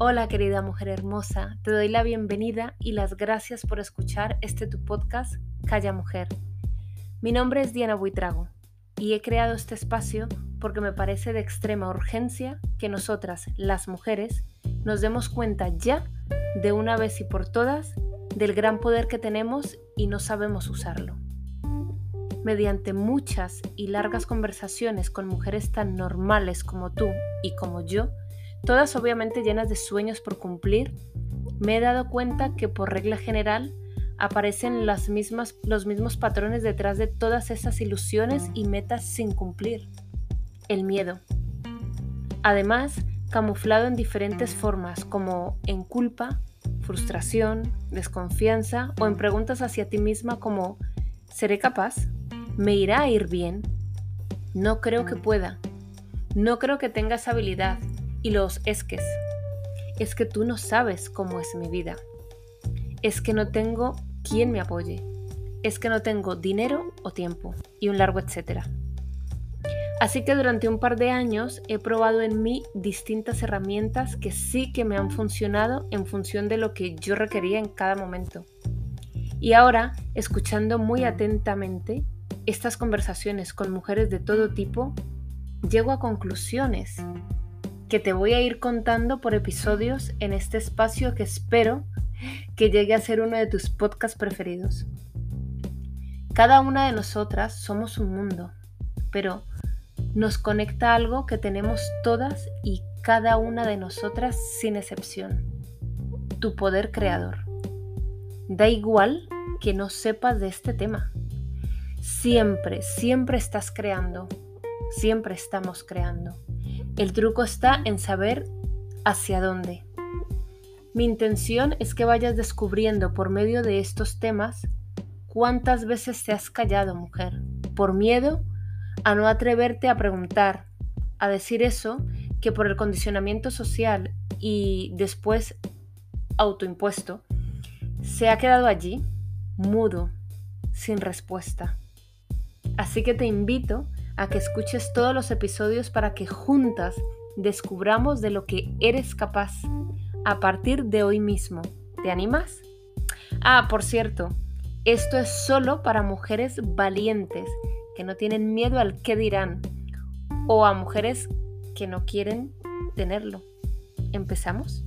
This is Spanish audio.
Hola querida mujer hermosa, te doy la bienvenida y las gracias por escuchar este tu podcast Calla Mujer. Mi nombre es Diana Buitrago y he creado este espacio porque me parece de extrema urgencia que nosotras, las mujeres, nos demos cuenta ya de una vez y por todas del gran poder que tenemos y no sabemos usarlo. Mediante muchas y largas conversaciones con mujeres tan normales como tú y como yo, todas obviamente llenas de sueños por cumplir, me he dado cuenta que por regla general aparecen las mismas, los mismos patrones detrás de todas esas ilusiones y metas sin cumplir. El miedo. Además, camuflado en diferentes formas como en culpa, frustración, desconfianza o en preguntas hacia ti misma como ¿seré capaz? ¿Me irá a ir bien? No creo que pueda. No creo que tenga esa habilidad. Y los esques. Es que tú no sabes cómo es mi vida. Es que no tengo quien me apoye. Es que no tengo dinero o tiempo. Y un largo etcétera. Así que durante un par de años he probado en mí distintas herramientas que sí que me han funcionado en función de lo que yo requería en cada momento. Y ahora, escuchando muy atentamente estas conversaciones con mujeres de todo tipo, llego a conclusiones que te voy a ir contando por episodios en este espacio que espero que llegue a ser uno de tus podcasts preferidos. Cada una de nosotras somos un mundo, pero nos conecta algo que tenemos todas y cada una de nosotras sin excepción, tu poder creador. Da igual que no sepas de este tema. Siempre, siempre estás creando, siempre estamos creando. El truco está en saber hacia dónde. Mi intención es que vayas descubriendo por medio de estos temas cuántas veces te has callado, mujer, por miedo a no atreverte a preguntar, a decir eso que por el condicionamiento social y después autoimpuesto, se ha quedado allí, mudo, sin respuesta. Así que te invito a que escuches todos los episodios para que juntas descubramos de lo que eres capaz a partir de hoy mismo. ¿Te animas? Ah, por cierto, esto es solo para mujeres valientes que no tienen miedo al qué dirán o a mujeres que no quieren tenerlo. ¿Empezamos?